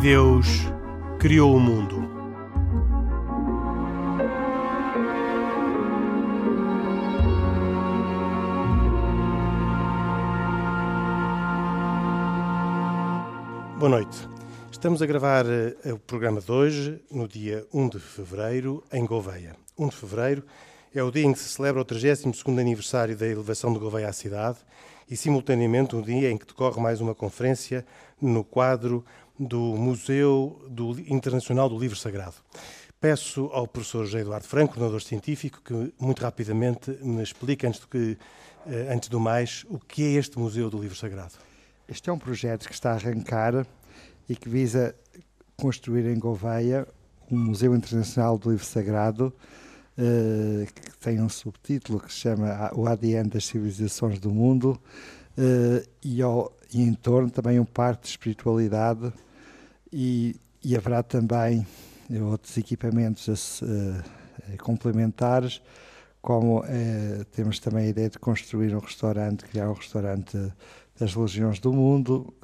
Deus criou o mundo. Boa noite. Estamos a gravar eh, o programa de hoje, no dia 1 de fevereiro, em Gouveia. 1 de fevereiro é o dia em que se celebra o 32º aniversário da elevação de Gouveia à cidade e, simultaneamente, um dia em que decorre mais uma conferência no quadro do Museu do Internacional do Livro Sagrado. Peço ao professor José Eduardo Franco, coordenador científico, que muito rapidamente me explique, antes do, que, eh, antes do mais, o que é este Museu do Livro Sagrado. Este é um projeto que está a arrancar e que visa construir em Gouveia um Museu Internacional do Livro Sagrado uh, que tem um subtítulo que se chama O ADN das Civilizações do Mundo uh, e, ao, e em torno também um parque de espiritualidade e, e haverá também outros equipamentos uh, complementares como temos também a ideia de construir um restaurante, criar um restaurante das religiões do mundo,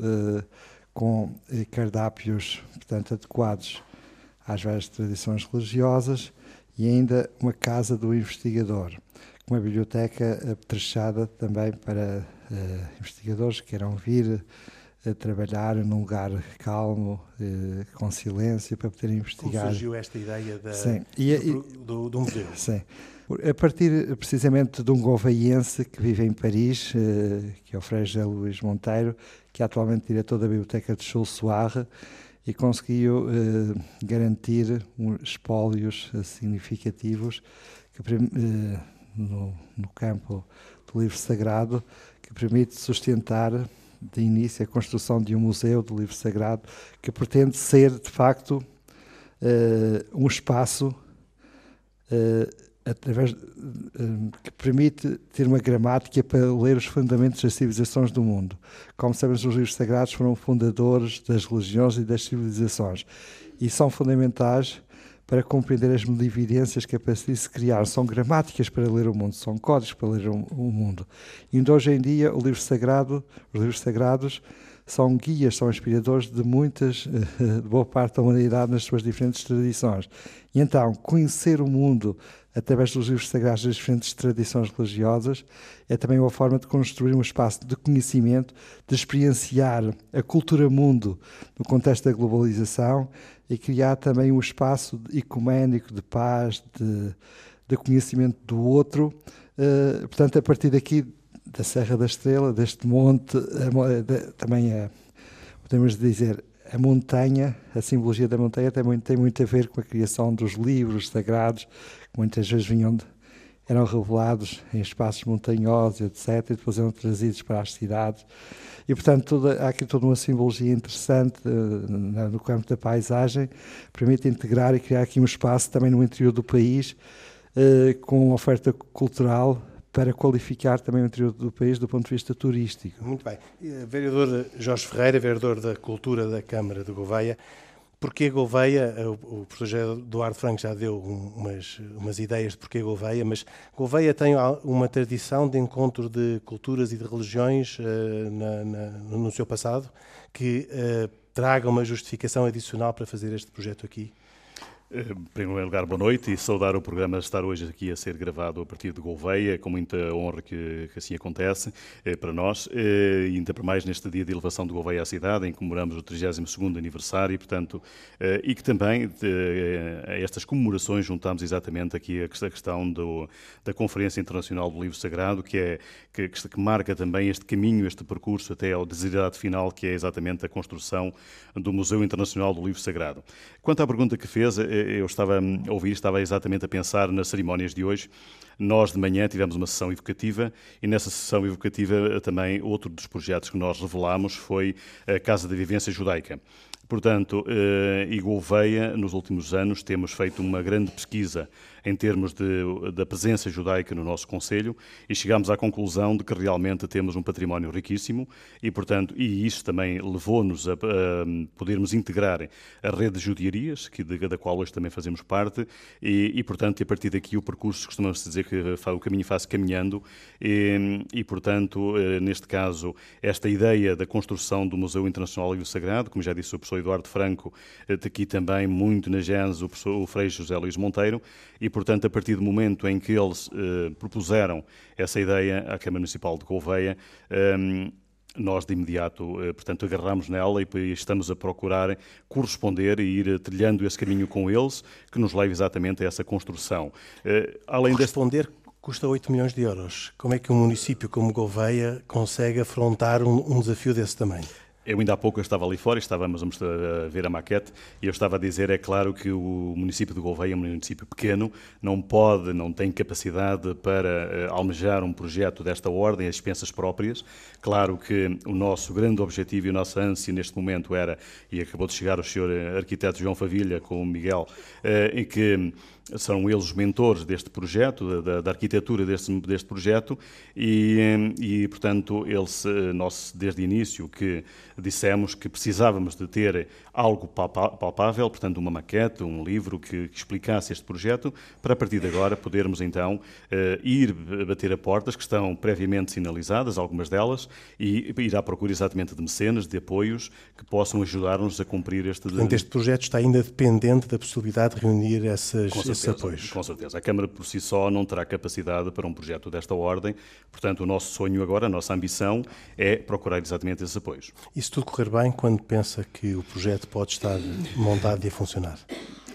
com cardápios portanto, adequados às várias tradições religiosas e ainda uma casa do investigador, uma biblioteca apetrechada também para investigadores que queiram vir a trabalhar num lugar calmo, uh, com silêncio, para poderem investigar. Como surgiu esta ideia da. E, do, do, do, museu? Sim. A partir precisamente de um goveiense que vive em Paris, uh, que é o Frei José Luís Monteiro, que é atualmente diretor da Biblioteca de Chulsoire, e conseguiu eh, garantir espólios eh, significativos que, eh, no, no, campo do livro sagrado que permite sustentar de início a construção de um museu do livro sagrado que pretende ser de facto um espaço através eh, que permite ter uma gramática para ler os fundamentos das civilizações do mundo. Como sabemos, os livros sagrados foram fundadores das religiões e das civilizações e são fundamentais para compreender as evidências que a se criar. São gramáticas para ler o mundo, são códigos para ler o mundo. E ainda hoje em dia, o livro sagrado, os livros sagrados são guias, são inspiradores de muitas, de boa parte da humanidade nas suas diferentes tradições. E então, conhecer o mundo através dos livros sagrados das diferentes tradições religiosas, é também uma forma de construir um espaço de conhecimento, de experienciar a cultura mundo no contexto da globalização e criar também um espaço ecuménico de paz, de, de conhecimento do outro. Uh, portanto, a partir daqui da Serra da Estrela, deste monte, também é, podemos dizer, a montanha, a simbologia da montanha tem muito, tem muito a ver com a criação dos livros sagrados muitas vezes vinham de, eram revelados em espaços montanhosos, etc., e depois eram trazidos para as cidades. E, portanto, toda, há aqui toda uma simbologia interessante uh, no campo da paisagem, permite integrar e criar aqui um espaço também no interior do país, uh, com oferta cultural para qualificar também o interior do país do ponto de vista turístico. Muito bem. Vereador Jorge Ferreira, vereador da Cultura da Câmara de Gouveia, Porquê Gouveia? O professor Eduardo Franco já deu umas, umas ideias de porquê Gouveia, mas Gouveia tem uma tradição de encontro de culturas e de religiões uh, na, na, no seu passado que uh, traga uma justificação adicional para fazer este projeto aqui? Em primeiro lugar, boa noite e saudar o programa estar hoje aqui a ser gravado a partir de Gouveia, com muita honra que, que assim acontece eh, para nós, eh, e ainda para mais neste dia de elevação de Gouveia à cidade, em que comemoramos o 32º aniversário, portanto, eh, e que também a estas comemorações juntamos exatamente aqui a questão do, da Conferência Internacional do Livro Sagrado, que, é, que, que marca também este caminho, este percurso até ao desiderato final, que é exatamente a construção do Museu Internacional do Livro Sagrado. Quanto à pergunta que fez, eu estava a ouvir, estava exatamente a pensar nas cerimónias de hoje. Nós, de manhã, tivemos uma sessão evocativa e nessa sessão evocativa também outro dos projetos que nós revelámos foi a Casa da Vivência Judaica. Portanto, eh, e Gouveia, nos últimos anos, temos feito uma grande pesquisa em termos de, da presença judaica no nosso Conselho e chegamos à conclusão de que realmente temos um património riquíssimo e, portanto, e isso também levou-nos a, a, podermos integrar a rede de judiarias, que, da qual hoje também fazemos parte, e, e portanto, a partir daqui o percurso, costumamos dizer que o caminho faz caminhando, e, e, portanto, neste caso, esta ideia da construção do Museu Internacional Livro Sagrado, como já disse o professor Eduardo Franco, aqui também muito na gênese o, professor, o Frei José Luís Monteiro, e portanto, a partir do momento em que eles propuseram essa ideia à Câmara Municipal de Gouveia, nós de imediato, eh, portanto, agarramos nela e estamos a procurar corresponder e ir trilhando esse caminho com eles, que nos leva exatamente a essa construção. Eh, além corresponder deste... custa 8 milhões de euros. Como é que um município como Gouveia consegue afrontar um, um desafio desse tamanho? Eu ainda há pouco estava ali fora, estávamos a ver a maquete e eu estava a dizer, é claro que o município de Gouveia é um município pequeno, não pode, não tem capacidade para uh, almejar um projeto desta ordem, as expensas próprias. Claro que o nosso grande objetivo e a nossa ânsia neste momento era, e acabou de chegar o senhor eh, arquiteto João Favilha com o Miguel, uh, em que são eles os mentores deste projeto, da, da arquitetura deste, deste projeto, e, e, portanto, eles, nós, desde o início, que dissemos que precisávamos de ter algo palpável, portanto, uma maquete, um livro que, que explicasse este projeto, para a partir de agora podermos, então, ir bater a portas que estão previamente sinalizadas, algumas delas, e ir à procura exatamente de mecenas, de apoios, que possam ajudar-nos a cumprir este... Portanto, este projeto está ainda dependente da possibilidade de reunir essas certeza, apoios. Com certeza. A Câmara por si só não terá capacidade para um projeto desta ordem, portanto, o nosto sonho agora, a nossa ambição é procurar exatamente esses apoios. E se tudo correr bem, quando pensa que o projeto pode estar montado e a funcionar?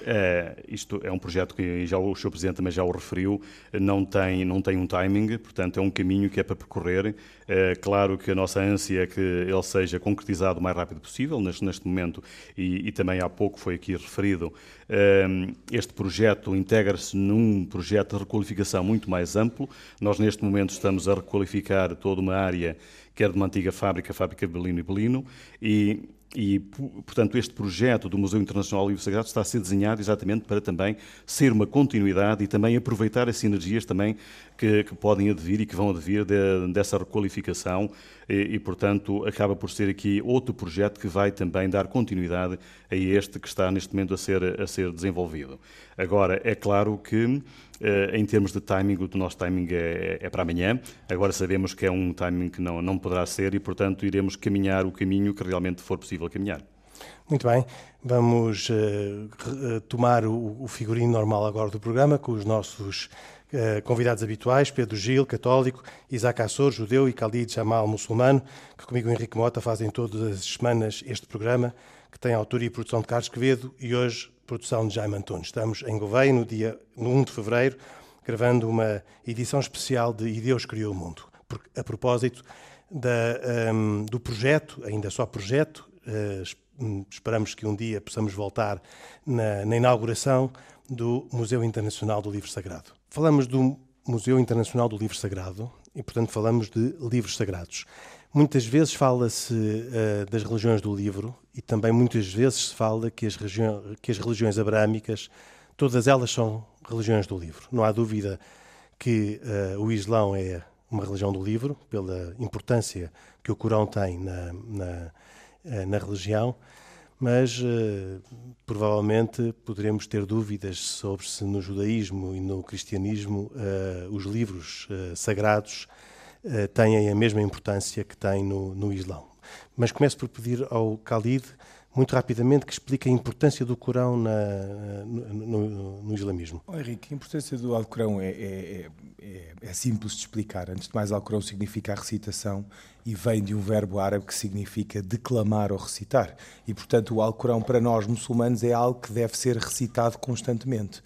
É, isto é um projeto que já o Sr. Presidente também já o referiu, não tem, não tem um timing, portanto é um caminho que é para percorrer. É, claro que a nossa ânsia é que ele seja concretizado o mais rápido possível neste, neste momento e, e também há pouco foi aqui referido, é, este projeto integra-se num projeto de requalificação muito mais amplo. Nós neste momento estamos a requalificar toda uma área que era de uma antiga fábrica, a fábrica de Belino e Belino, e e, portanto, este projeto do Museu Internacional Livro Sagrado está a ser desenhado exatamente para também ser uma continuidade e também aproveitar as sinergias também que, que podem advir e que vão advir de, dessa requalificação e, e, portanto, acaba por ser aqui outro projeto que vai também dar continuidade a este que está neste momento a ser, a ser desenvolvido. Agora, é claro que eh, em termos de timing, o nosso timing é, é, para amanhã. Agora sabemos que é um timing que não, não poderá ser e, portanto, iremos caminhar o caminho que realmente for possível caminhar. Muito bem, vamos uh, tomar o, o figurino normal agora do programa com os nossos convidados habituais, Pedro Gil, católico, Isaac Assor, judeu e Khalid Jamal, muçulmano, que comigo Henrique Mota fazem todas as semanas este programa, que tem autoria e produção de Carlos Quevedo e hoje produção de Jaime Antunes. Estamos em Gouveia, no dia 1 de fevereiro, gravando uma edição especial de E Deus Criou o Mundo, a propósito da, um, do projeto, ainda só projeto, uh, esperamos que um dia possamos voltar na, na inauguração do Museu Internacional do Livro Sagrado. Falamos do Museu Internacional do Livro Sagrado e, portanto, falamos de livros sagrados. Muitas vezes fala-se uh, das religiões do livro e também muitas vezes se fala que as, que as religiões abrâmicas, todas elas são religiões do livro. Não há dúvida que uh, o Islão é uma religião do livro, pela importância que o Corão tem na, na, uh, na religião, mas provavelmente poderemos ter dúvidas sobre se no judaísmo e no cristianismo os livros sagrados uh, têm a mesma importância que têm no, no Islão. Mas começo por pedir ao Khalid, muito rapidamente, que explique a importância do Corão na, no, no, no, islamismo. Oh, Henrique, a importância do Alcorão é, é, é, é, simples de explicar. Antes de mais, Alcorão significa a recitação e vem de um verbo árabe que significa declamar ou recitar. E, portanto, o Alcorão para nós muçulmanos é algo que deve ser recitado constantemente.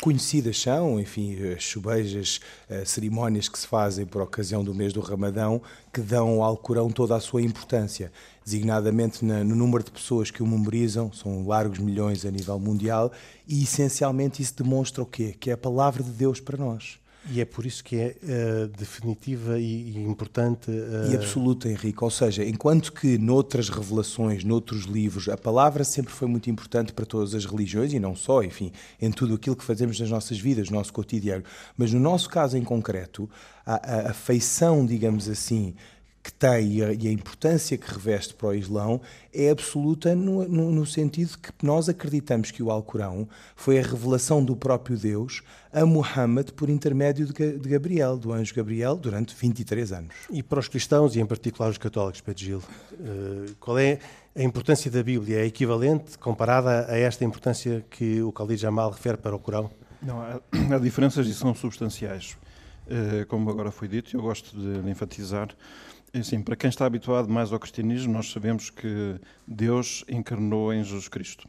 Conhecidas são, enfim, as chubejas, as cerimónias que se fazem por ocasião do mês do Ramadão, que dão ao Alcorão toda a sua importância, designadamente no número de pessoas que o memorizam, são largos milhões a nível mundial, e essencialmente isso demonstra o quê? Que é a palavra de Deus para nós. E é por isso que é uh, definitiva e, e importante. Uh... E absoluta, Henrique. Ou seja, enquanto que noutras revelações, noutros livros, a palavra sempre foi muito importante para todas as religiões e não só, enfim, em tudo aquilo que fazemos nas nossas vidas, no nosso cotidiano. Mas no nosso caso em concreto, a, a, a feição, digamos assim, que tem e a, e a, importância que reveste para o Islão é absoluta no, no, no, sentido que nós acreditamos que o Alcorão foi a revelação do próprio Deus a Muhammad por intermédio de, de Gabriel, do anjo Gabriel, durante 23 anos. E para os cristãos, e em particular os católicos, Pedro Gil, eh, qual é a importância da Bíblia? É equivalente comparada a esta importância que o Khalid Jamal refere para o Corão? Não, há, há diferenças e são substanciais. Eh, como agora foi dito, eu gosto de enfatizar Assim, para quem está habituado mais ao cristianismo, nós sabemos que Deus encarnou em Jesus Cristo.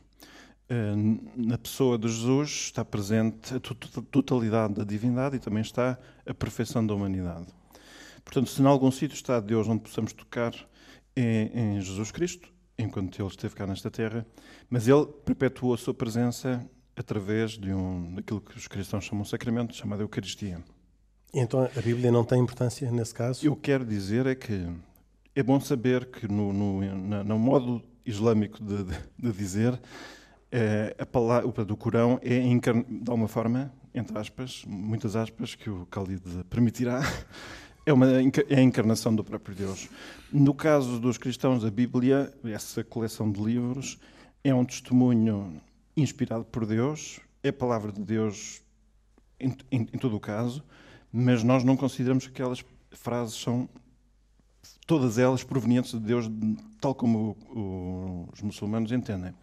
Eh, na pessoa de Jesus está presente a totalidade da divindade e também está a perfeição da humanidade. Portanto, se em algum sítio está Deus onde possamos tocar, é em Jesus Cristo, enquanto Ele esteve cá nesta terra, mas Ele perpetuou a sua presença através de um, daquilo que os cristãos chamam de sacramento, chamado Eucaristia. Então a Bíblia não tem importância nesse caso? Eu quero dizer é que é bom saber que no, no, no modo islâmico de, de, dizer, é, a palavra do Corão é de alguma forma, entre aspas, muitas aspas, que o Khalid permitirá, é, uma, é a encarnação do próprio Deus. No caso dos cristãos, a Bíblia, essa coleção de livros, é um testemunho inspirado por Deus, é a palavra de Deus em, em, em todo o caso, mas nós não consideramos que aquelas frases são todas elas provenientes de Deus, tal como o, o, os muçulmanos entendem.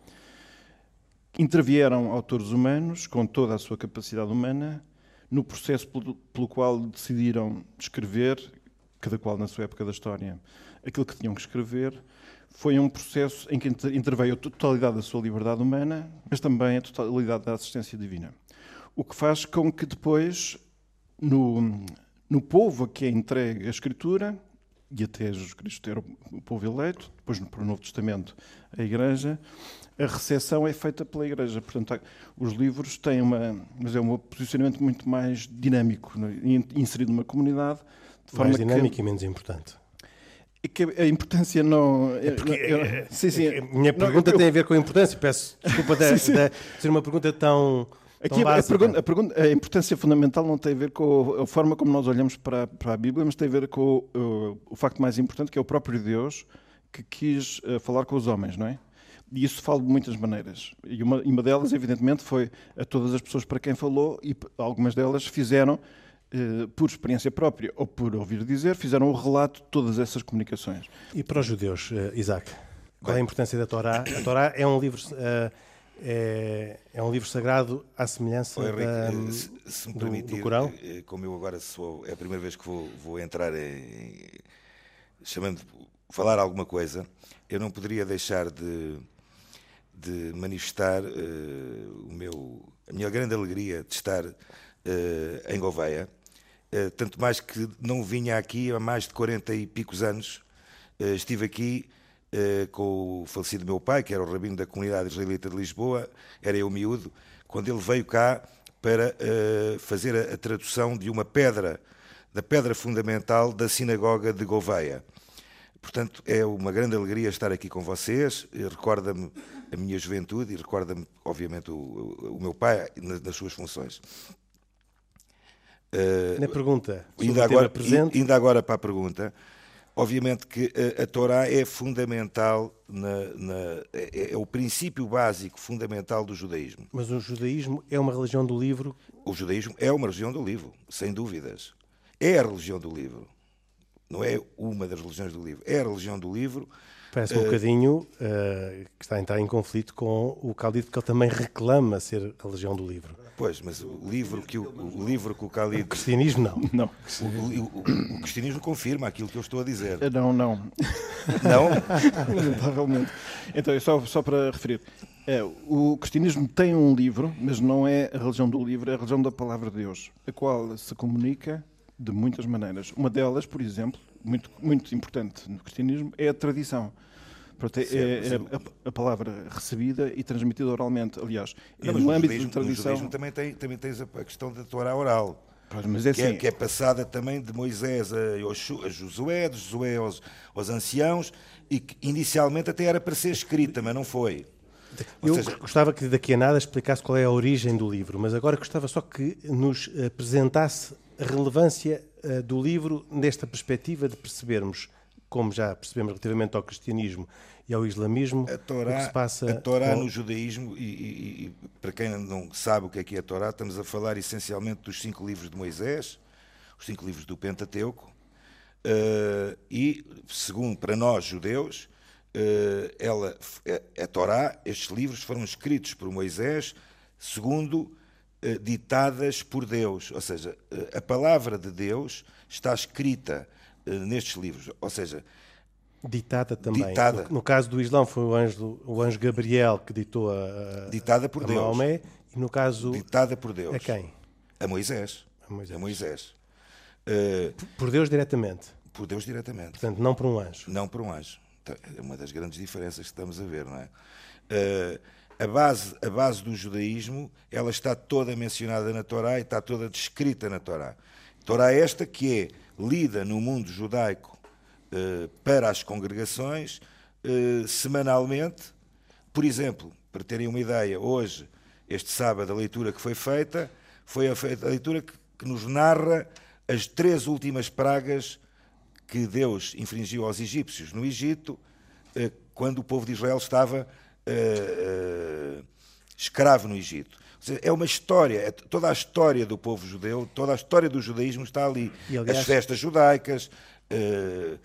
Intervieram autores humanos, com toda a sua capacidade humana, no processo pelo, pelo qual decidiram escrever, cada qual na sua época da história, aquilo que tinham que escrever. Foi um processo em que interveio a totalidade da sua liberdade humana, mas também a totalidade da assistência divina. O que faz com que depois no, no povo a que é entregue a Escritura, e até Jesus Cristo era o povo eleito, depois para o Novo Testamento a Igreja, a recepção é feita pela Igreja. Portanto, os livros têm uma, mas é um posicionamento muito mais dinâmico, né? inserido numa comunidade. De forma mais dinâmico que, e menos importante. É que a importância não. É porque, eu, é, sim, sim, a minha pergunta não, eu, tem a ver com a importância. Peço desculpa de, de ser uma pergunta tão Aqui, a, pergunta, a, pergunta, a, importância fundamental não tem a ver com a forma como nós olhamos para, para a Bíblia, mas tem a ver com o, o facto mais importante, que é o próprio Deus que quis uh, falar com os homens, não é? E isso fala de muitas maneiras. E uma, uma delas, evidentemente, foi a todas as pessoas para quem falou, e algumas delas fizeram, uh, por experiência própria ou por ouvir dizer, fizeram o relato de todas essas comunicações. E para os judeus, uh, Isaac, qual é a importância da Torá? A Torá é um livro é, é, um livro sagrado à semelhança Henrique, da, eh, se, se me do, permitir, do Corão? Eh, como eu agora sou, é a primeira vez que vou, vou entrar em, chamando falar alguma coisa, eu não poderia deixar de, de manifestar uh, o meu, a minha grande alegria de estar uh, em Gouveia, uh, tanto mais que não vinha aqui há mais de 40 e picos anos, estive aqui eh, com o falecido meu pai, que era o rabino da comunidade israelita de Lisboa, era eu miúdo, quando ele veio cá para eh, fazer a, a, tradução de uma pedra, da pedra fundamental da sinagoga de Gouveia. Portanto, é uma grande alegria estar aqui com vocês, recorda-me a minha juventude e recorda-me, obviamente, o, o, meu pai nas, nas suas funções. Uh, Na pergunta, ainda agora, presente... ainda agora para a pergunta, Obviamente que a, a Torá é fundamental, na, na, é, é, o princípio básico fundamental do judaísmo. Mas o judaísmo é uma religião do livro? O judaísmo é uma religião do livro, sem dúvidas. É a religião do livro. Não é uma das religiões do livro. É a religião do livro Parece um uh, bocadinho uh, que está a entrar em conflito com o Khalid, porque ele também reclama ser a religião do livro. Pois, mas o livro que o, o livro que o Khalid... O cristianismo não. não. O, o, o, cristianismo confirma aquilo que eu estou a dizer. Eh, não, não. Não? Lamentavelmente. Então, só, só para referir. É, o cristianismo tem um livro, mas não é a religião do livro, é a religião da palavra de Deus, a qual se comunica de muitas maneiras. Uma delas, por exemplo, muito, muito importante no cristianismo é a tradição. é, é a, a, palavra recebida e transmitida oralmente. Aliás, não, no âmbito da tradição. No também, tem, também tens a, questão da Torá oral. Mas é que, assim, é, que, é, passada também de Moisés a, a Josué, de Josué aos, aos anciãos, e que inicialmente até era para ser escrita, mas não foi. Eu seja... gostava que daqui a nada explicasse qual é a origem do livro, mas agora gostava só que nos apresentasse a relevância uh, do livro nesta perspectiva de percebermos como já percebemos relativamente ao cristianismo e ao islamismo, a Torá, o que se passa... A Torá com... no judaísmo, e, e, e, para quem não sabe o que é que é a Torá, estamos a falar essencialmente dos cinco livros de Moisés, os cinco livros do Pentateuco, uh, e, segundo para nós judeus, uh, ela, a, Torá, estes livros foram escritos por Moisés segundo ditadas por Deus, ou seja, a palavra de Deus está escrita nestes livros, ou seja, Ditada também. Ditada. No, no, caso do Islão foi o anjo, o anjo Gabriel que ditou a, ditada por a Deus. Maomé e no caso ditada por Deus. A quem? A Moisés. A Moisés. A Moisés. Uh, por Deus diretamente. Por Deus diretamente. Portanto, não por um anjo. Não por um anjo. É uma das grandes diferenças que estamos a ver, não é? Uh, a base, a base do judaísmo, ela está toda mencionada na Torá e está toda descrita na Torá. Torá esta que é lida no mundo judaico uh, para as congregações uh, semanalmente. Por exemplo, para terem uma ideia, hoje, este sábado, a leitura que foi feita foi a, a leitura que, que nos narra as três últimas pragas que Deus infringiu aos egípcios no Egito, uh, quando o povo de Israel estava escravo no Egito. É uma história, é toda a história do povo judeu, toda a história do judaísmo está ali. E, aliás, As festas judaicas, uh,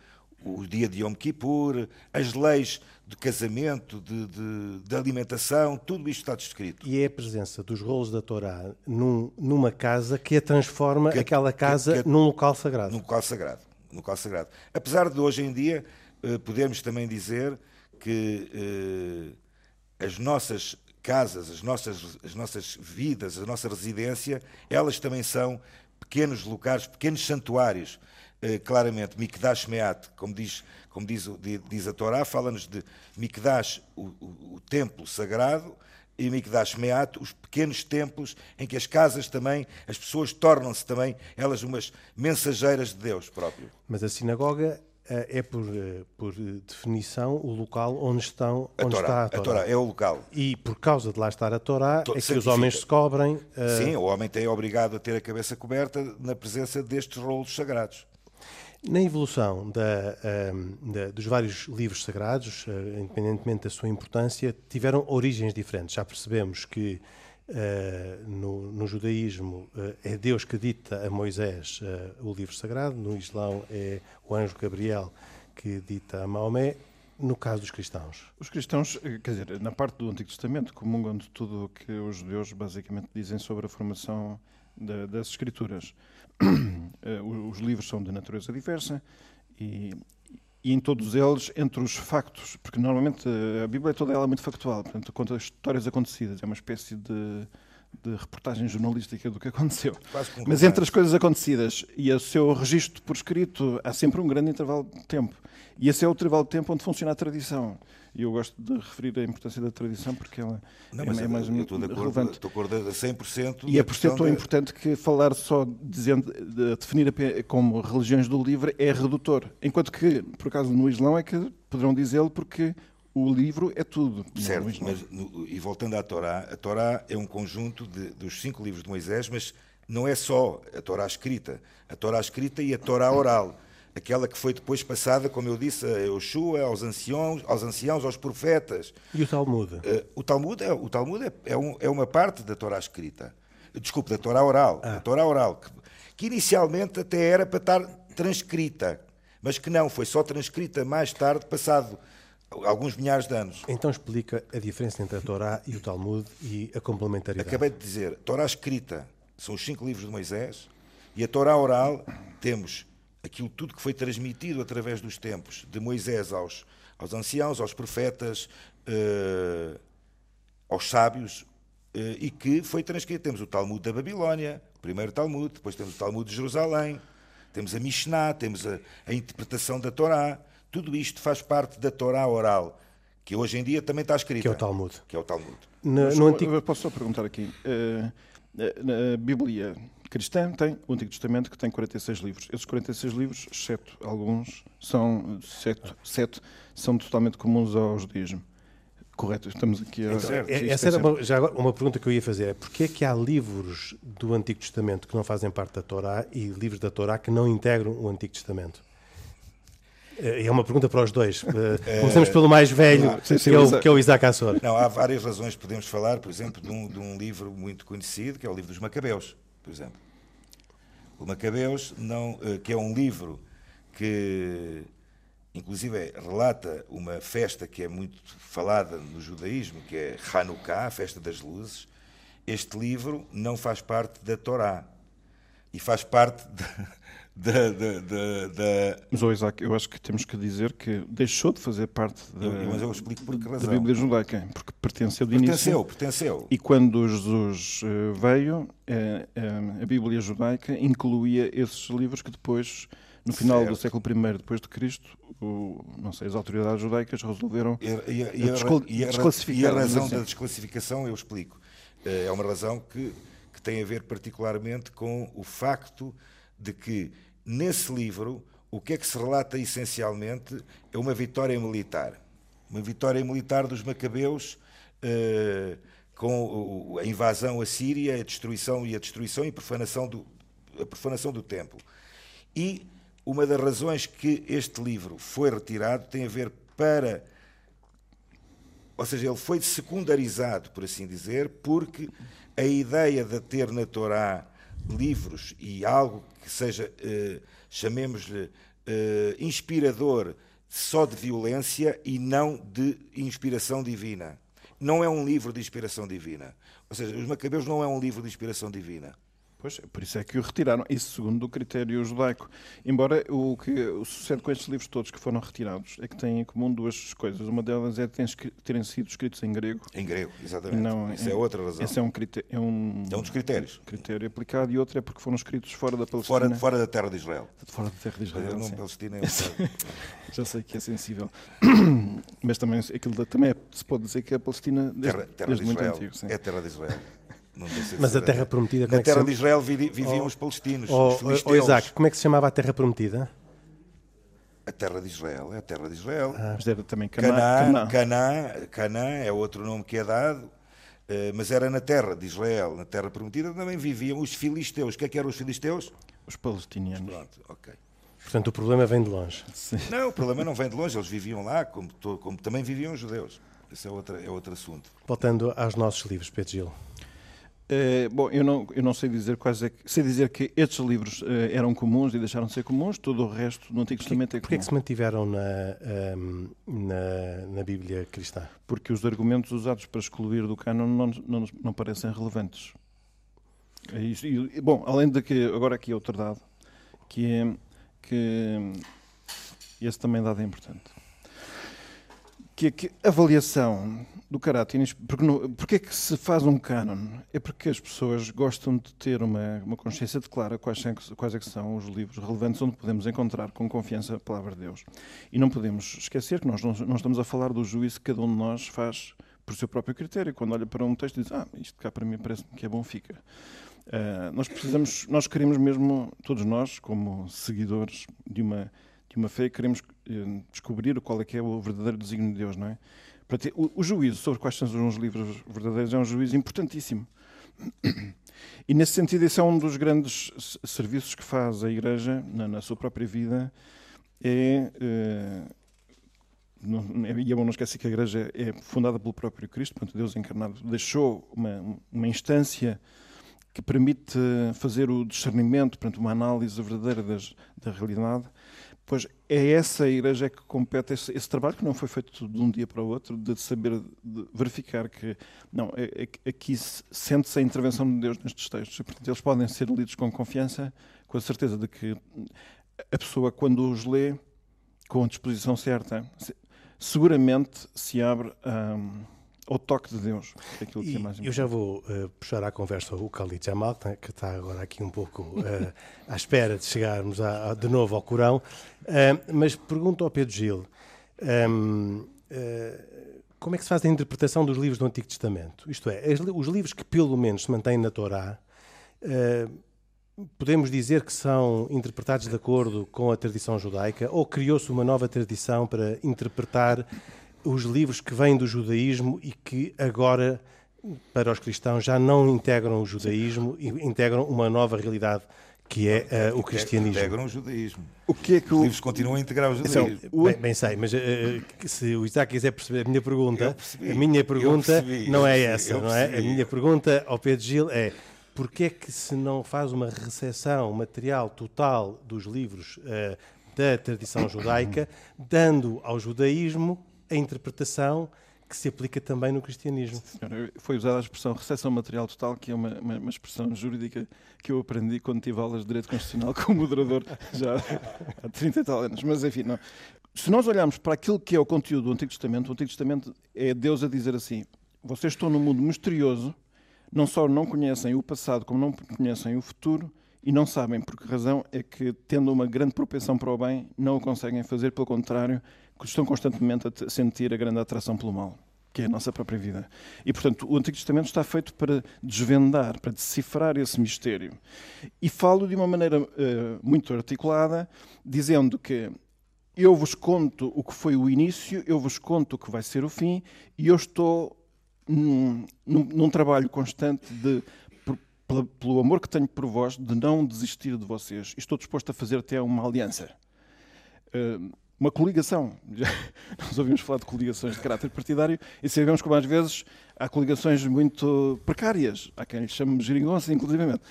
o dia de Yom Kippur, as leis de casamento, de, de, de, alimentação, tudo isto está descrito. E é a presença dos rolos da Torá num, numa casa que a transforma que, aquela casa que, que, num local sagrado. Num local sagrado. Num local sagrado. Apesar de hoje em dia uh, podermos também dizer que uh, as nossas casas, as nossas, as nossas vidas, a nossa residência, elas também são pequenos locais, pequenos santuários eh, claramente Mikdash Meat, como diz, como diz, diz a Torá, fala-nos de Mikdash, o, o, o, templo sagrado, e Mikdash Meat, os pequenos templos em que as casas também, as pessoas tornam-se também, elas umas mensageiras de Deus próprio. Mas a sinagoga é por, eh, por definição o local onde, estão, onde a está a Torá. A Torá é o local. E por causa de lá estar a Torá, Todo é que os homens se cobrem. Uh... Sim, o homem tem obrigado a ter a cabeça coberta na presença destes rolos sagrados. Na evolução da, um, da, dos vários livros sagrados, independentemente da sua importância, tiveram origens diferentes. Já percebemos que uh, no, no, judaísmo uh, é Deus que dita a Moisés o livro sagrado, no Islão é o anjo Gabriel que dita a Maomé. No caso dos cristãos? Os cristãos, quer dizer, na parte do Antigo Testamento, comungam de tudo o que os judeus basicamente dizem sobre a formação da, das Escrituras. Os livros são de natureza diversa e, e, em todos eles, entre os factos, porque normalmente eh, a Bíblia é toda ela muito factual, portanto, conta histórias acontecidas, é uma espécie de, de reportagem jornalística do que aconteceu. Mas entre as coisas acontecidas e o seu registro por escrito, há sempre um grande intervalo de tempo. E esse é o intervalo de tempo onde funciona a tradição. E eu gosto de referir a importância da tradição porque ela não, é, é mais eu estou de acordo, relevante. Estou de acordo a 100%. E é por ser tão de... importante que falar só dizendo, de definir como religiões do livre é redutor. Enquanto que, por acaso, no Islão é que poderão dizê-lo porque o livro é tudo. Certo, mas e voltando à Torá, a Torá é um conjunto de, dos cinco livros de Moisés, mas não é só a Torá escrita. A Torá escrita e a Torá oral aquela que foi depois passada, como eu disse, a Yoshua, aos anciãos, aos, anciãos, aos profetas. E o Talmud? Uh, o Talmud, é, o Talmud é, é, um, é, uma parte da Torá escrita. Desculpe, da Torá oral. Ah. Torá oral, que, que, inicialmente até era para estar transcrita, mas que não, foi só transcrita mais tarde, passado alguns milhares de anos. Então explica a diferença entre a Torá e o Talmud e a complementaridade. Acabei de dizer, Torá escrita são os cinco livros de Moisés e a Torá oral temos aquilo tudo que foi transmitido através dos tempos, de Moisés aos, aos anciãos, aos profetas, uh, aos sábios, uh, e que foi transcrito. Temos o Talmud da Babilónia, o primeiro Talmud, depois temos o Talmud de Jerusalém, temos a Mishnah, temos a, a interpretação da Torá. Tudo isto faz parte da Torá oral, que hoje em dia também está escrita. Que é o Talmud. Que é o Talmud. No, no antigo... Posso só perguntar aqui? Uh, na Bíblia cristã tem o Antigo Testamento que tem 46 livros. Esses 46 livros, exceto alguns, são, sete, sete, são totalmente comuns ao judaísmo. Correto, estamos aqui a... Então, é, essa era uma, já uma pergunta que eu ia fazer. É porquê é que há livros do Antigo Testamento que não fazem parte da Torá e livros da Torá que não integram o Antigo Testamento? É uma pergunta para os dois. Começamos pelo mais velho, sim, sim, que, é o, que é o Isaac Assor. Não, há várias razões que podemos falar, por exemplo, de um, de um livro muito conhecido, que é o livro dos Macabeus, por exemplo. O Macabeus, não, que é um livro que inclusive relata uma festa que é muito falada no judaísmo, que é Hanukkah, a festa das luzes. Este livro não faz parte da Torá e faz parte da, da, da, da... Mas, oh Isaac, eu acho que temos que dizer que deixou de fazer parte da, mas eu explico por que razão. da Bíblia judaica, porque pertenceu do pertenceu, início. Pertenceu, pertenceu. E quando Jesus eh, veio, eh, eh, a Bíblia judaica incluía esses livros que depois no final certo. do século I depois de Cristo, o, não sei, as autoridades judaicas resolveram e, e, e, a, desclassificar. E a razão assim. da desclassificação eu explico. É uma razão que, que tem a ver particularmente com o facto de que nesse livro o que é que se relata essencialmente é uma vitória militar. Uma vitória militar dos macabeus eh, com a invasão à Síria, a destruição e a destruição e profanação do, a profanação do templo. E uma das razões que este livro foi retirado tem a ver para. Ou seja, ele foi secundarizado, por assim dizer, porque a ideia de ter na Torá livros e algo que seja, eh, chamemos-lhe, eh, inspirador só de violência e não de inspiração divina. Não é um livro de inspiração divina. Ou seja, Os Macabeus não é um livro de inspiração divina. Pois, por isso é que o retiraram, isso segundo o critério judaico. Embora o que sucede com estes livros todos que foram retirados é que têm em comum duas coisas. Uma delas é terem sido escritos em grego. Em grego, exatamente. Não, isso é, é outra razão. Esse é um, critério, é um, é um dos critérios. critério aplicado e outro é porque foram escritos fora da Palestina. Fora, fora da terra de Israel. Fora da terra de Israel. Não, Palestina é Já sei que é sensível. Mas também, aquilo também é, se pode dizer que é a Palestina desde, terra, terra desde de muito antigo. Sim. É terra de Israel. Mas a Terra Prometida. Na é Terra de Israel viviam oh, os palestinos. Oh, os oh, Isaac, como é que se chamava a Terra Prometida? A Terra de Israel, é a Terra de Israel. Ah, mas era também Canaã. Canaã, Canaã é outro nome que é dado, eh, mas era na Terra de Israel, na Terra Prometida, também viviam os filisteus. O que é que eram os filisteus? Os palestinianos. Pronto, ok. Portanto, o problema vem de longe. Sim. Não, o problema não vem de longe, eles viviam lá, como, como também viviam os judeus. Esse é outro, é outro assunto. Voltando aos nossos livros, Pedro Gil. Uh, bom, eu não, eu não sei dizer quais é que, sei dizer que estes livros uh, eram comuns e deixaram de ser comuns, todo o resto no Antigo Testamento é comum. Porquê é que se mantiveram na, um, ehm, na, na, Bíblia cristã? Porque os argumentos usados para excluir do cânon não, não, não parecem relevantes. É isso. E, bom, além de que, agora aqui é outro dado, que é que esse também dado é importante. Que, que avaliação do caráter. Porque, não, porque é que se faz um cânon? É porque as pessoas gostam de ter uma, uma consciência de clara quais, quais é são os livros relevantes onde podemos encontrar com confiança a palavra de Deus. E não podemos esquecer que nós não, não estamos a falar do juízo que cada um de nós faz por seu próprio critério. Quando olha para um texto e diz, ah, isto cá para mim parece-me que é bom, fica. Uh, nós precisamos, nós queremos mesmo, todos nós, como seguidores de uma, de uma fé, queremos uh, descobrir qual é que é o verdadeiro desígnio de Deus, não é? O, o juízo sobre quais são os livros verdadeiros é um juízo importantíssimo. E nesse sentido, esse é um dos grandes serviços que faz a Igreja na, na sua própria vida. É, é, não, e é bom não esquecer que a Igreja é fundada pelo próprio Cristo, portanto, Deus encarnado deixou uma, uma instância que permite fazer o discernimento, portanto, uma análise verdadeira das, da realidade Pois é essa igreja que compete esse, esse, trabalho que não foi feito de um dia para o outro, de saber de verificar que não é, é, aqui sente-se a intervenção de Deus nestes textos. E, portanto, eles podem ser lidos com confiança, com a certeza de que a pessoa, quando os lê com a disposição certa, seguramente se abre a ao toque de Deus. É aquilo que é mais eu já vou uh, puxar à conversa o Khalid Jamal, que está agora aqui um pouco uh, à espera de chegarmos a, a, de novo ao Corão, uh, mas pergunto ao Pedro Gil, um, ehm, como é que se faz a interpretação dos livros do Antigo Testamento? Isto é, os livros que pelo menos se mantêm na Torá, podemos dizer que são interpretados de acordo com a tradição judaica ou criou-se uma nova tradição para interpretar os livros que vêm do judaísmo e que agora, para os cristãos, já não integram o judaísmo e integram uma nova realidade que é uh, o cristianismo. Integram o judaísmo. O que é que Os livros continuam a integrar o judaísmo. Então, bem, bem, sei, mas uh, se o Isaac quiser perceber a minha pergunta, a minha pergunta percebi, não é percebi, essa, não é? A percebi. minha pergunta ao Pedro Gil é porquê é que se não faz uma recepção material total dos livros uh, da tradição judaica, dando ao judaísmo a interpretação que se aplica também no cristianismo. Senhora, foi usada a expressão recepção material total, que é uma, uma, uma, expressão jurídica que eu aprendi quando tive aulas de Direito Constitucional como moderador já há 30 e tal anos. Mas, enfim, não. se nós olharmos para aquilo que é o conteúdo do Antigo Testamento, o Antigo Testamento é Deus a dizer assim: vocês estão num mundo misterioso, não só não conhecem o passado, como não conhecem o futuro, e não sabem por que razão é que, tendo uma grande propensão para o bem, não o conseguem fazer, pelo contrário, estão constantemente a sentir a grande atração pelo mal, que é a nossa própria vida. E, portanto, o Antigo Testamento está feito para desvendar, para decifrar esse mistério. E falo de uma maneira uh, muito articulada, dizendo que eu vos conto o que foi o início, eu vos conto o que vai ser o fim, e eu estou num, num, num trabalho constante de pelo amor que tenho por vós, de não desistir de vocês. Estou disposto a fazer até uma aliança. Uh, uma coligação. Nós ouvimos falar de coligações de caráter partidário e sabemos que, às vezes, há coligações muito precárias. Há quem lhe chame geringonça, inclusivamente.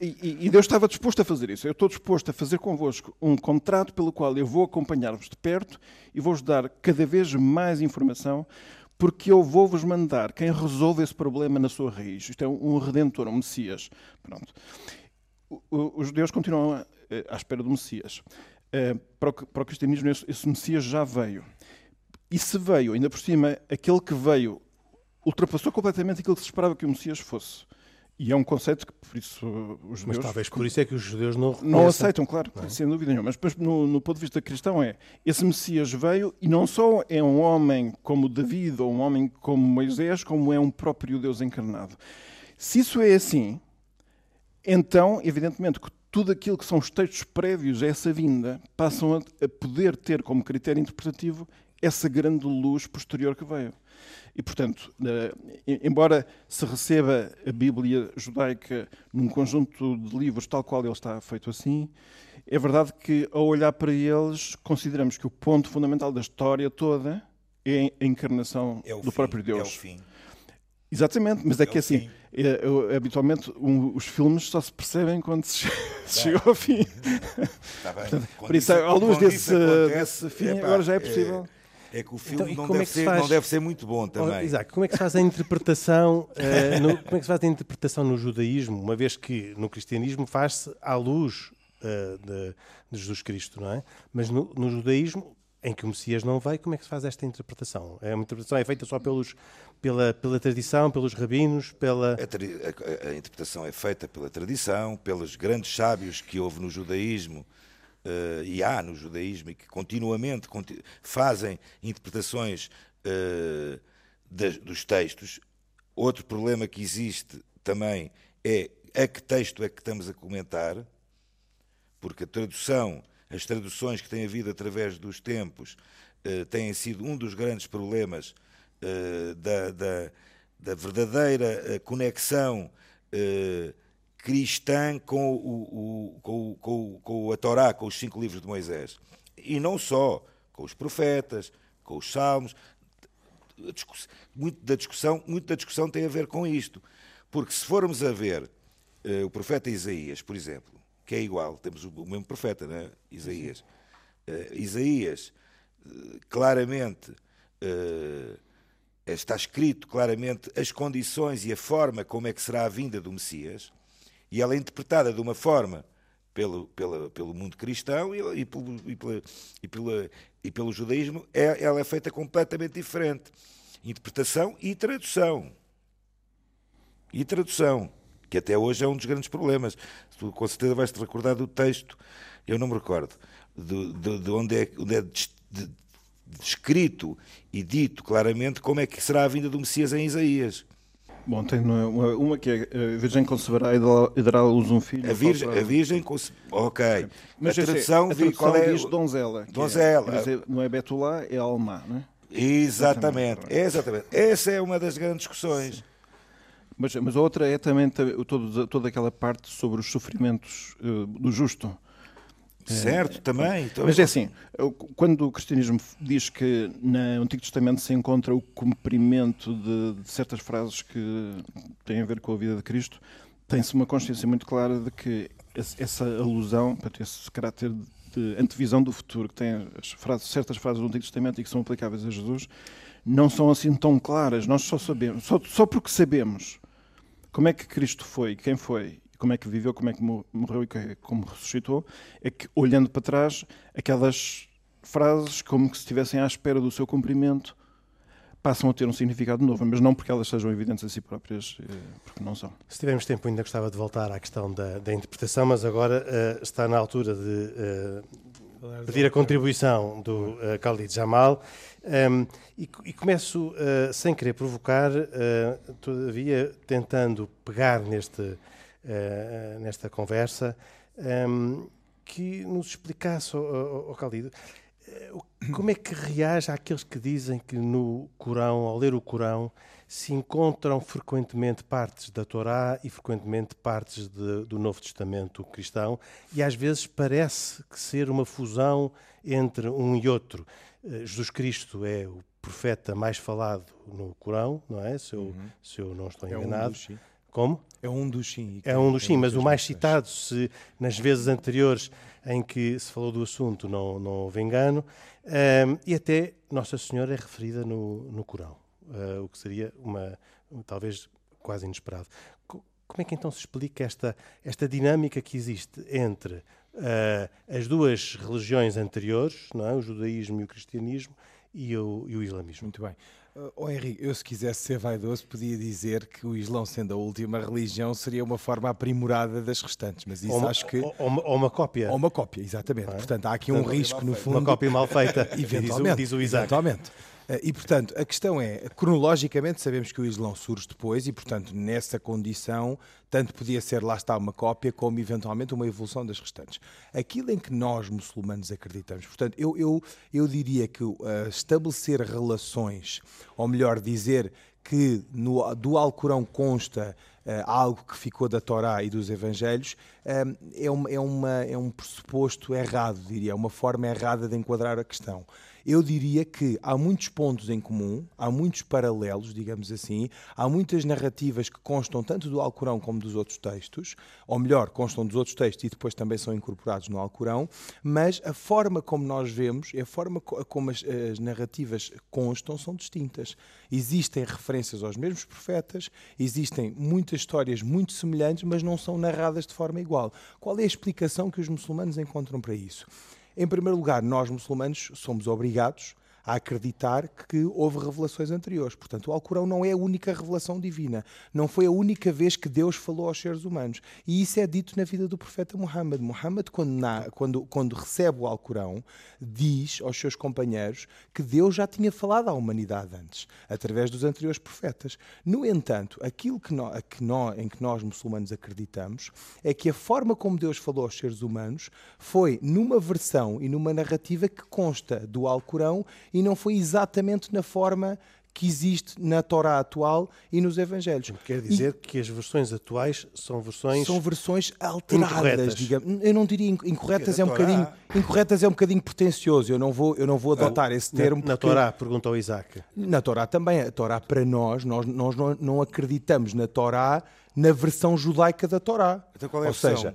E, Deus estava disposto a fazer isso. Eu estou disposto a fazer convosco um contrato pelo qual eu vou acompanhar-vos de perto e vou-vos dar cada vez mais informação porque eu vou-vos mandar quem resolve esse problema na sua raiz. Isto é um redentor, um Messias. Pronto. Os judeus continuam eh, à espera do Messias. Eh, para o cristianismo, esse Messias já veio. E se veio, ainda por cima, aquele que veio ultrapassou completamente aquilo que se esperava que o Messias fosse. E é um conceito que, por isso, os judeus... Mas talvez por isso é que os judeus não. Não aceitam, claro, não. É? sem dúvida nenhuma. Mas depois, no, no, ponto de vista cristão, é esse Messias veio e não só é um homem como David ou um homem como Moisés, como é um próprio Deus encarnado. Se isso é assim, então, evidentemente, que tudo aquilo que são os textos prévios a essa vinda passam a, poder ter como critério interpretativo essa grande luz posterior que veio. E, portanto, embora se receba a Bíblia judaica num conjunto de livros tal qual ele está feito assim, é verdade que, ao olhar para eles, consideramos que o ponto fundamental da história toda é a encarnação é do fim, próprio Deus. É o fim. Exatamente, mas é, é que assim, é, habitualmente um, os filmes só se percebem quando se, se chega ao fim. Tá bem. Portanto, por isso, à luz desse, desse fim, agora já é possível. É que o filme Então, não, deve é que se ser, faz- não deve ser muito bom Oh, também. Isaac, como é que se faz a interpretação eh, no, como é que se faz a interpretação no judaísmo, uma vez que no cristianismo faz-se à luz eh, de, de Jesus Cristo, não é? Mas no, no judaísmo, em que o Messias não veio, como é que se faz esta interpretação? É uma interpretação é feita só pelos, pela, pela tradição, pelos rabinos, pela... A, a- a interpretação é feita pela tradição, pelos grandes sábios que houve no judaísmo eh, e há no judaísmo e que continuamente conti- fazem interpretações das- dos textos. Outro problema que existe também é a que texto é que estamos a comentar, porque a tradução, as traduções que têm havido através dos tempos, eh, têm sido um dos grandes problemas da, da- da verdadeira eh, conexão eh, cristã com, o, o- com, com, com a Torá, com os cinco livros de Moisés. E não só, com os profetas, com os salmos. Muito da discussão, muito da discussão tem a ver com isto. Porque se formos a ver eh, o profeta Isaías, por exemplo, que é igual, temos o, mesmo profeta, né? Isaías. Eh, Isaías, eh, claramente, eh, está escrito claramente as condições e a forma como é que será a vinda do Messias, e ela é interpretada de uma forma pelo, pela, pelo mundo cristão e, e, pelo, e, pela, e, pela, e pelo judaísmo, é, ela é feita completamente diferente. Interpretação e tradução. E tradução, que até hoje é um dos grandes problemas. Tu com certeza vais-te recordar do texto, eu não me recordo, de, de, de onde é, onde é de- descrito e dito claramente como é que será a vinda do Messias em Isaías. Bom, tem uma, uma- que é a Virgem conceberá e dará- dará à luz um filho. A Virgem, a virgem conce- ok. Mas a tradução, a vi qual tradução é diz donzela. é- Donzela. dizer, não é Betulá, é Almá, não é? Exatamente, Exatamente. exatamente. Essa é uma das grandes discussões. Mas, mas a outra é também toda, toda aquela parte sobre os sofrimentos uh, do justo. Certo, é, também. Mas é assim, quando o cristianismo diz que no Antigo Testamento se encontra o cumprimento de, de certas frases que têm a ver com a vida de Cristo, tem-se uma consciência muito clara de que essa alusão, esse caráter de antevisão do futuro que tem frases, certas frases do Antigo Testamento e que são aplicáveis a Jesus, não são assim tão claras. Nós só sabemos, só, só porque sabemos como é que Cristo foi, quem foi, como é que viveu, como é que morreu e como ressuscitou, é que olhando para trás, aquelas frases, como que se estivessem à espera do seu cumprimento, passam a ter um significado novo, mas não porque elas sejam evidentes a si próprias, eh, porque não são. Se tivermos tempo, ainda gostava de voltar à questão da, da interpretação, mas agora uh, está na altura de uh, pedir a contribuição do uh, Khalid Jamal. Um, ehm, e, e, começo, uh, sem querer provocar, todavia tentando pegar neste, nesta conversa, um, ehm, que nos explicasse, oh, oh, Khalid, como é que reage àqueles que dizem que no Corão, ao ler o Corão, se encontram frequentemente partes da Torá e frequentemente partes de, do Novo Testamento cristão e às vezes parece que ser uma fusão entre um e outro. Eh, Jesus Cristo é o profeta mais falado no Corão, não é? Se eu, uhum. se eu não estou enganado. É um Como? É um dos sim. É um dos sim, mas o mais citado, se nas vezes anteriores em que se falou do assunto não, não houve engano, um, e até Nossa Senhora é referida no, no Corão, uh, o que seria uma, talvez quase inesperado. Como é que então se explica esta, esta dinâmica que existe entre uh, as duas religiões anteriores, não é? o judaísmo e o cristianismo, e o, e o islamismo? Muito bem. Uh, oh Henrique, eu se quisesse ser vaidoso podia dizer que o Islão sendo a última religião seria uma forma aprimorada das restantes, mas isso acho que... Ou, uma, ou uma cópia. Ou uma cópia, exatamente. É? Portanto, há aqui um risco no fundo... Uma cópia mal feita, eventualmente, diz o, diz o Isaac. Eventualmente. Eh, e, portanto, a questão é, cronologicamente sabemos que o Islão surge depois e, portanto, nessa condição, tanto podia ser, lá está, uma cópia, como eventualmente uma evolução das restantes. Aquilo em que nós, muçulmanos, acreditamos, portanto, eu, eu, eu diria que uh, estabelecer relações, ou melhor, dizer que no, do Alcorão consta uh, algo que ficou da Torá e dos Evangelhos, é, uma, é, uma, é um pressuposto errado, diria, é uma forma errada de enquadrar a questão eu diria que há muitos pontos em comum, há muitos paralelos, digamos assim, há muitas narrativas que constam tanto do Alcorão como dos outros textos, ou melhor, constam dos outros textos e depois também são incorporados no Alcorão, mas a forma como nós vemos a forma como as, as narrativas constam são distintas. Existem referências aos mesmos profetas, existem muitas histórias muito semelhantes, mas não são narradas de forma igual. Qual é a explicação que os muçulmanos encontram para isso? Em primeiro lugar, nós muçulmanos somos obrigados a acreditar que houve revelações anteriores. Portanto, o Alcorão não é a única revelação divina. Não foi a única vez que Deus falou aos seres humanos. E isso é dito na vida do profeta Muhammad. Muhammad, quando, na, quando, quando recebe o Alcorão, diz aos seus companheiros que Deus já tinha falado à humanidade antes, através dos anteriores profetas. No entanto, aquilo que nós, que nós, em que nós muçulmanos acreditamos é que a forma como Deus falou aos seres humanos foi numa versão e numa narrativa que consta do Alcorão e não foi exatamente na forma que existe na Torá atual e nos Evangelhos. Quer dizer e, que as versões atuais são versões são versões alteradas, digamos. Eu não diria incorretas é um bocadinho incorretas é um bocadinho pretencioso. Eu não vou eu não vou adotar esse termo. Na, na Torá pergunta ao Isaac. Na Torá também. A Torá para nós nós nós não, não acreditamos na Torá na versão judaica da Torá. Então qual é a Ou seja,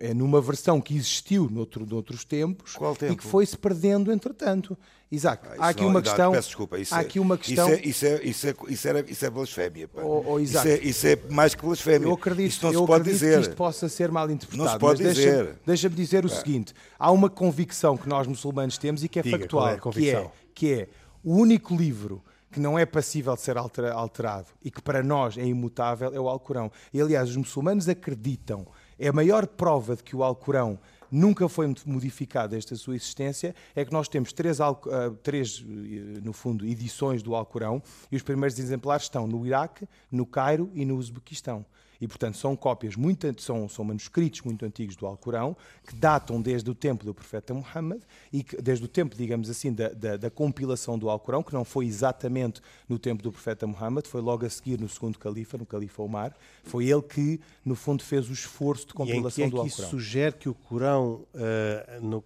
é numa versão que existiu noutro, noutros tempos e que foi se perdendo entretanto. Isaac, ah, há aqui não, uma questão. Peço desculpa, isso há é, aqui uma questão. Isso é, isso é, isso é, isso é blasfémia. Oh, oh, Isaac, isso, é, isso é mais que blasfémia. Eu acredito, isso não eu se pode dizer. que isto possa ser mal interpretado. Não se pode dizer. Deixa-me deixa dizer o seguinte: há uma convicção que nós muçulmanos temos e que é Diga, factual, é que, é, que é o único livro que não é passível de ser alterado e que para nós é imutável é o Alcorão. E, aliás, os muçulmanos acreditam, é a maior prova de que o Alcorão nunca foi modificado esta sua existência, é que nós temos três, uh, três, eh, no fundo, edições do Alcorão e os primeiros exemplares estão no Iraque, no Cairo e no Uzbequistão. E, portanto, são cópias, muito, são, são manuscritos muito antigos do Alcorão, que datam desde o tempo do profeta Muhammad e que, desde o tempo, digamos assim, da, da, da, compilação do Alcorão, que não foi exatamente no tempo do profeta Muhammad, foi logo a seguir no segundo califa, no califa Omar. Foi ele que, no fundo, fez o esforço de compilação e em que é do que Alcorão. Isso sugere que o Corão, uh, no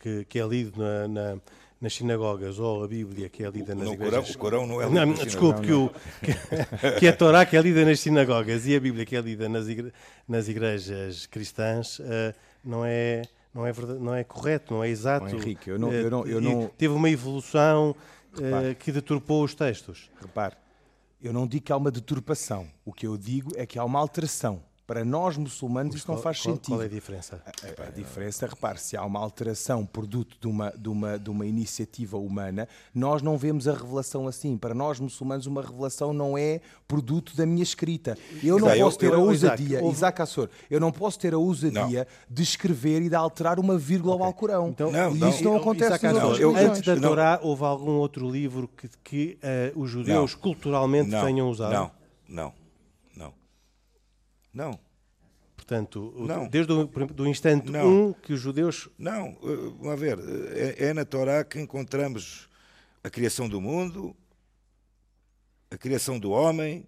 que, que, é lido na, na nas sinagogas ou a Bíblia que é lida nas igrejas. o Corão não é lido não, Desculpe, que, o, que, que, a Torá que é lida nas sinagogas e a Bíblia que é lida nas, igre, nas igrejas cristãs uh, não é não é verdade, não é correto, não é exato. Oh, Henrique, eu não, eu não, eu não... Teve uma evolução uh, que deturpou os textos. Repare, eu não digo que há uma deturpação. O que eu digo é que há uma alteração. Para nós muçulmanos isto não faz qual, sentido. Qual é a diferença? A, a, a, diferença, repare, se há uma alteração produto de uma, de, uma, de uma iniciativa humana, nós não vemos a revelação assim. Para nós muçulmanos, uma revelação não é produto da minha escrita. Eu não posso ter a ousadia, Isaac, Isaac Assor, eu não posso ter a ousadia não. de escrever e de alterar uma vírgula okay. ao Alcorão. Então, não, e isso não, não acontece Isaac Assor, eu, Antes da Torá, houve algum outro livro que, que uh, os judeus culturalmente tenham usado? Não, não. Não. Portanto, não. desde o do instante não. um que os judeus. Não, vamos a ver, é, é na Torá que encontramos a criação do mundo, a criação do homem.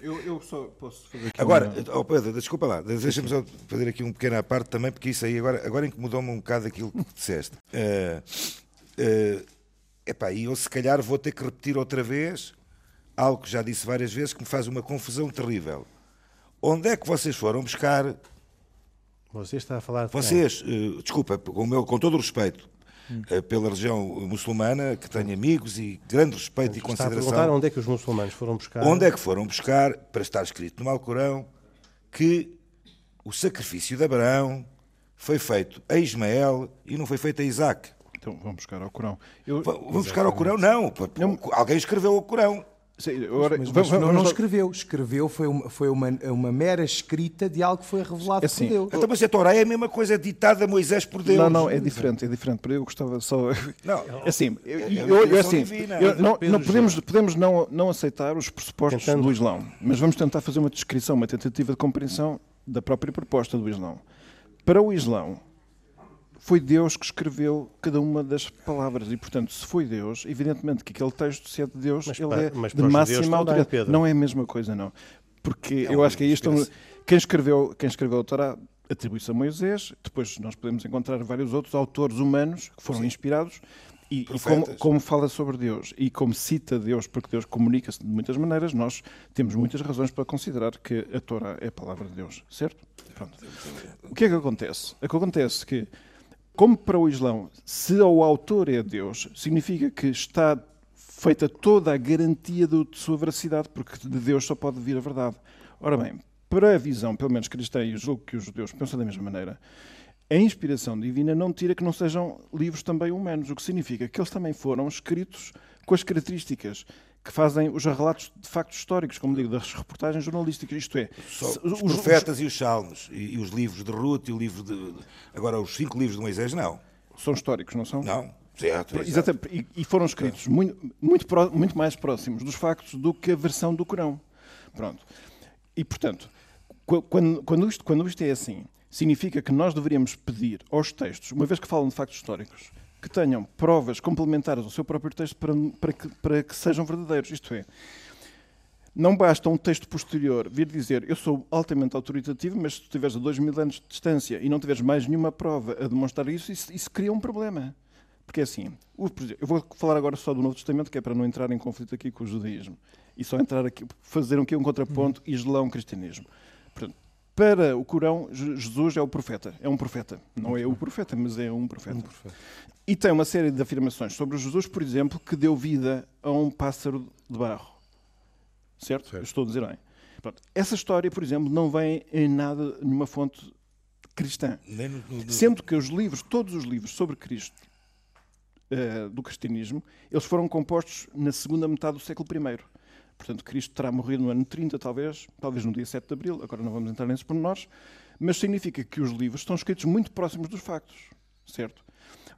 Eu, eu só posso fazer aqui Agora, uma... oh Pedro, desculpa lá, deixa-me só fazer aqui um pequeno à parte também, porque isso aí agora, agora incomodou-me um bocado aquilo que disseste. Uh, uh, epá, e eu se calhar vou ter que repetir outra vez algo que já disse várias vezes que me faz uma confusão terrível Onde é que vocês foram buscar? Você está a falar de Vocês, uh, desculpa, com, meu, com todo o respeito, hum. uh, pela região muçulmana, que tenho amigos e grande respeito e consideração. Está a perguntar onde é que os muçulmanos foram buscar? Onde é que foram buscar, para estar escrito no Alcorão, que o sacrifício de Abraão foi feito a Ismael e não foi feito a Isaac? Então vamos buscar ao Corão. Eu... Vamos buscar ao Corão? Não. não. Alguém escreveu o Corão. Sim, agora, mas, mas, vamos, não, não, escreveu. Escreveu foi uma, foi uma, uma mera escrita de algo que foi revelado assim, por Deus. Então, mas a Torá é a mesma coisa ditada a Moisés por Deus. Não, não, é diferente, é diferente. Para eu gostava só. Não, assim, eu, eu, eu assim, eu, não, não podemos, podemos não, não aceitar os pressupostos Tentando. do Islão, mas vamos tentar fazer uma descrição, uma tentativa de compreensão da própria proposta do Islão. Para o Islão, foi Deus que escreveu cada uma das palavras. E, portanto, se foi Deus, evidentemente que aquele texto, se é de Deus, mas ele é mas de máxima autoridade. Não é a mesma coisa, não. Porque é eu acho que é isto. Quem escreveu, quem escreveu a Torá atribui-se a Moisés, depois nós podemos encontrar vários outros autores humanos que foram Sim. inspirados. E, e como, como, fala sobre Deus e como cita Deus, porque Deus comunica-se de muitas maneiras, nós temos muitas razões para considerar que a Torá é a palavra de Deus, certo? Pronto. O que é que acontece? O que acontece é que como para o Islão, se o autor é Deus, significa que está feita toda a garantia de sua veracidade, porque de Deus só pode vir a verdade. Ora bem, para a visão, pelo menos cristã, e julgo que os judeus pensam da mesma maneira, a inspiração divina não tira que não sejam livros também humanos, o que significa que eles também foram escritos com as características que fazem os relatos de factos históricos, como digo, das reportagens jornalísticas, isto é... Só os, os profetas os, e os salmos, e, e, os livros de Ruth, e o livro de... Agora, os cinco livros de Moisés, não. São históricos, não são? Não, certo. Exatamente, e, e foram escritos é. muito, muito, muito mais próximos dos factos do que a versão do Corão. Pronto. E, portanto, quando, quando, isto, quando isto é assim, significa que nós deveríamos pedir aos textos, uma vez que falam de factos históricos, que tenham provas complementares ao seu próprio texto para, para, que, para que sejam verdadeiros. Isto é, não basta um texto posterior vir dizer eu sou altamente autoritativo, mas se tu tiveres a dois mil anos de distância e não tiveres mais nenhuma prova a demonstrar isso, isso, isso cria um problema. Porque é assim, eu vou falar agora só do Novo Testamento, que é para não entrar em conflito aqui com o judaísmo, e só entrar aqui, fazer aqui um contraponto uhum. islão-cristianismo. Para o Corão, Jesus é o profeta. É um profeta. Não é o profeta, mas é um profeta. Um profeta. E tem uma série de afirmações sobre Jesus, por exemplo, que deu vida a um pássaro de barro. Certo? certo. Estou a dizer bem. Pronto. Essa história, por exemplo, não vem em nada numa fonte cristã. No, no... Sendo que os livros, todos os livros sobre Cristo uh, do cristianismo, eles foram compostos na segunda metade do século I. Portanto, Cristo terá morrido no ano 30, talvez, talvez no dia 7 de abril, agora não vamos entrar nesses pormenores, mas significa que os livros estão escritos muito próximos dos factos, certo?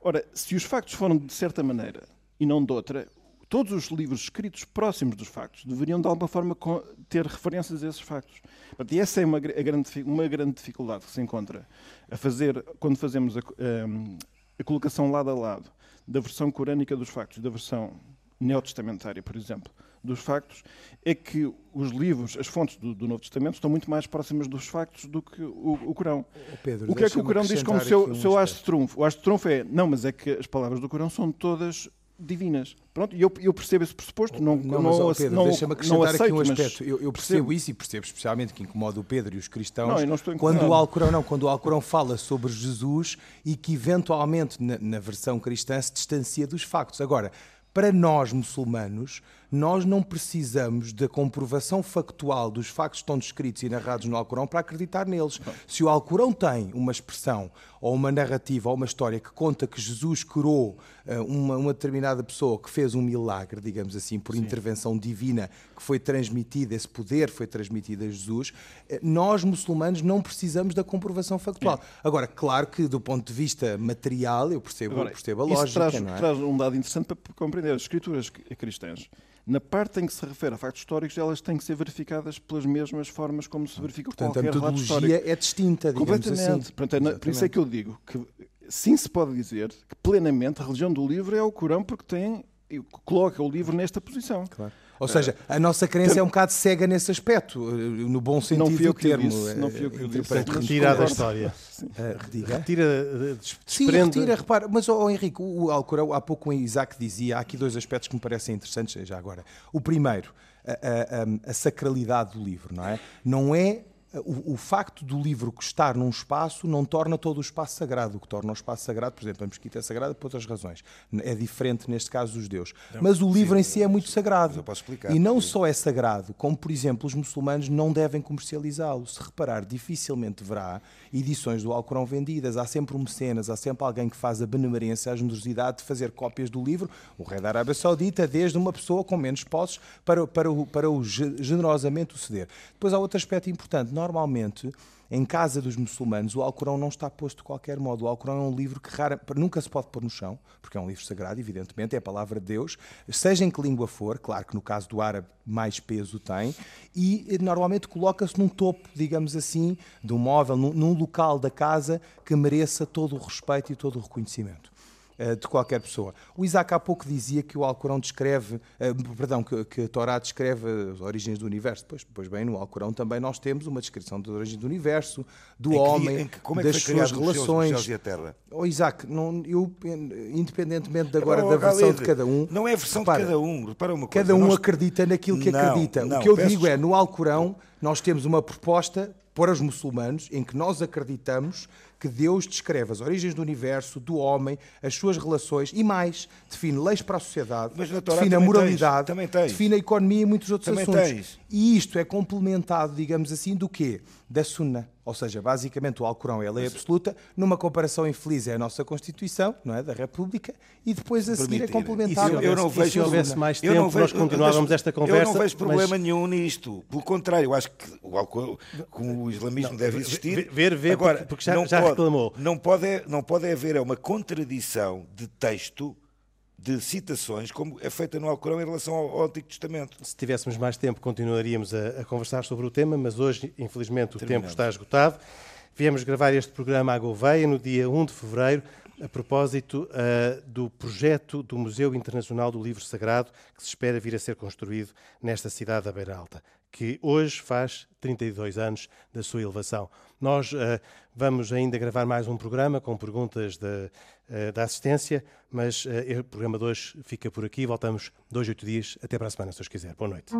Ora, se os factos foram de certa maneira e não de outra, todos os livros escritos próximos dos factos deveriam, de alguma forma, ter referências a esses factos. E essa é uma, grande, uma grande dificuldade que se encontra a fazer, quando fazemos a, a, a colocação lado a lado da versão corânica dos factos, da versão neotestamentária, por exemplo, dos factos, é que os livros, as fontes do, do, Novo Testamento estão muito mais próximas dos factos do que o, o Corão. Oh, Pedro, o que é que o Corão diz como seu, um seu haste de trunfo? O haste de trunfo é, não, mas é que as palavras do Corão são todas divinas. Pronto, e eu, eu, percebo esse pressuposto, não, não, não, mas, Pedro, não, deixa-me acrescentar aceito, aqui um aspecto. Eu, eu percebo, percebo, isso e percebo especialmente que incomoda o Pedro e os cristãos não, quando o Alcorão não, quando o Alcorão fala sobre Jesus e que eventualmente na, na versão cristã se distancia dos factos. Agora, para nós muçulmanos, nós não precisamos da comprovação factual dos factos que estão descritos e narrados no Alcorão para acreditar neles. Se o Alcorão tem uma expressão ou uma narrativa ou uma história que conta que Jesus curou uh, uma, uma, determinada pessoa que fez um milagre, digamos assim, por Sim. intervenção divina que foi transmitida, esse poder foi transmitido a Jesus, uh, nós muçulmanos não precisamos da comprovação factual. É. Agora, claro que do ponto de vista material, eu percebo, Agora, percebo a lógica. Traz, é? traz um dado interessante para compreender as escrituras cristãs na parte em que se refere a factos históricos, elas têm que ser verificadas pelas mesmas formas como se verifica Portanto, qualquer relato histórico. a metodologia é distinta, Completamente. Assim. Portanto, é, por isso é que eu digo que sim se pode dizer que plenamente a religião do livro é o Corão porque tem coloca o livro nesta posição. Claro. Ou seja, a nossa crença é um bocado cega nesse aspecto, no bom sentido não fui do termo. Disse, não fui eu que disse. Retira da história. Uh, retira, desprende... Sim, retira, repara. Mas, oh, Henrique, o Alcorão, há pouco o Isaac dizia, há aqui dois aspectos que me parecem interessantes já agora. O primeiro, a, a, a sacralidade do livro, não é? Não é o, o, facto do livro estar num espaço não torna todo o espaço sagrado. O que torna o espaço sagrado, por exemplo, a mesquita é sagrada por outras razões. É diferente, neste caso, dos deuses. Não, Mas o livro sim, em si é muito sagrado. Eu posso explicar. E não só é sagrado, como, por exemplo, os muçulmanos não devem comercializá-lo. Se reparar, dificilmente verá edições do Alcorão vendidas. Há sempre um mecenas, há sempre alguém que faz a benemerência, a generosidade de fazer cópias do livro. O rei da Arábia Saudita, desde uma pessoa com menos posses, para, para, o, para o generosamente o ceder. Depois há outro aspecto importante normalmente em casa dos muçulmanos, o Alcorão não está posto de qualquer modo. O Alcorão é um livro que rara, nunca se pode pôr no chão, porque é um livro sagrado, evidentemente, é a palavra de Deus, seja em que língua for, claro que no caso do árabe mais peso tem, e normalmente coloca-se num topo, digamos assim, de um móvel, num, num local da casa que mereça todo o respeito e todo o reconhecimento. Eh, de qualquer pessoa. O Isaac há pouco dizia que o Alcorão descreve, eh, perdão, que, que a Torá descreve as origens do universo. Pois, pois bem, no Alcorão também nós temos uma descrição das origens do universo, do homem, que, que, é das suas relações. Os céus e a terra? Oh, Isaac, não, eu, independentemente de agora da versão de cada um. Não é a versão repara, de cada um, repara uma coisa. Cada um nós... acredita naquilo que não, acredita. Não, o que eu digo é, no Alcorão, nós temos uma proposta para os muçulmanos em que nós acreditamos que Deus descreve as origens do universo, do homem, as suas relações e mais, define leis para a sociedade, define a moralidade, tens, tens. define a economia e muitos outros também assuntos. Tens. E isto é complementado, digamos assim, do quê? Da Sunna. Ou seja, basicamente o Alcorão é a lei absoluta, numa comparação infeliz é a nossa Constituição, não é, da República, e depois a seguir é complementado. Eu, eu não vejo, se houvesse mais tempo, vejo, nós continuávamos esta conversa. Eu não vejo problema mas... nenhum nisto. Pelo contrário, eu acho que o, Alcorão, o islamismo não, deve existir... Ver, ver, Agora, porque já, já pode, reclamou. Não pode, não pode haver uma contradição de texto de citações, como é feita no Alcorão em relação ao, ao Antigo Testamento. Se tivéssemos mais tempo, continuaríamos a, a conversar sobre o tema, mas hoje, infelizmente, o Terminamos. tempo está esgotado. Viemos gravar este programa à Gouveia no dia 1 de fevereiro, a propósito uh, do projeto do Museu Internacional do Livro Sagrado, que se espera vir a ser construído nesta cidade da Beira Alta, que hoje faz 32 anos da sua elevação. Nós uh, vamos ainda gravar mais um programa com perguntas uh, da assistência, mas o programa de hoje fica por aqui. Voltamos dois, oito dias. Até para a semana, se os quiser. Boa noite.